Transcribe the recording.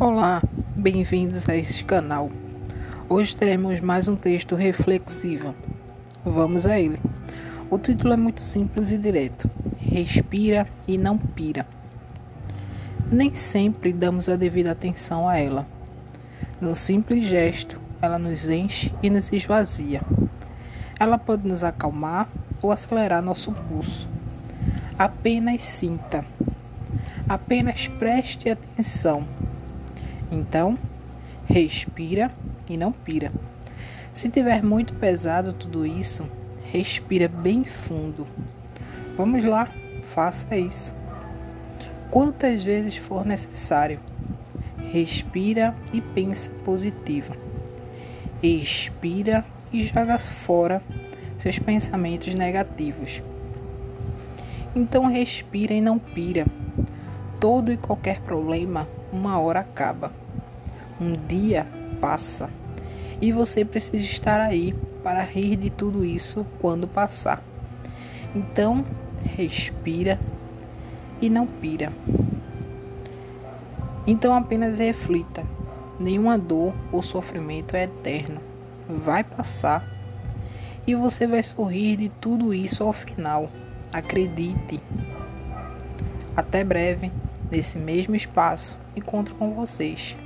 Olá, bem-vindos a este canal. Hoje teremos mais um texto reflexivo. Vamos a ele. O título é muito simples e direto: Respira e não pira. Nem sempre damos a devida atenção a ela. No simples gesto, ela nos enche e nos esvazia. Ela pode nos acalmar ou acelerar nosso pulso. Apenas sinta. Apenas preste atenção então, respira e não pira. Se tiver muito pesado tudo isso, respira bem fundo. Vamos lá, faça isso. Quantas vezes for necessário. Respira e pensa positivo. Expira e joga fora seus pensamentos negativos. Então respira e não pira. Todo e qualquer problema uma hora acaba. Um dia passa e você precisa estar aí para rir de tudo isso quando passar. Então, respira e não pira. Então apenas reflita. Nenhuma dor ou sofrimento é eterno. Vai passar e você vai sorrir de tudo isso ao final. Acredite. Até breve nesse mesmo espaço. Encontro com vocês.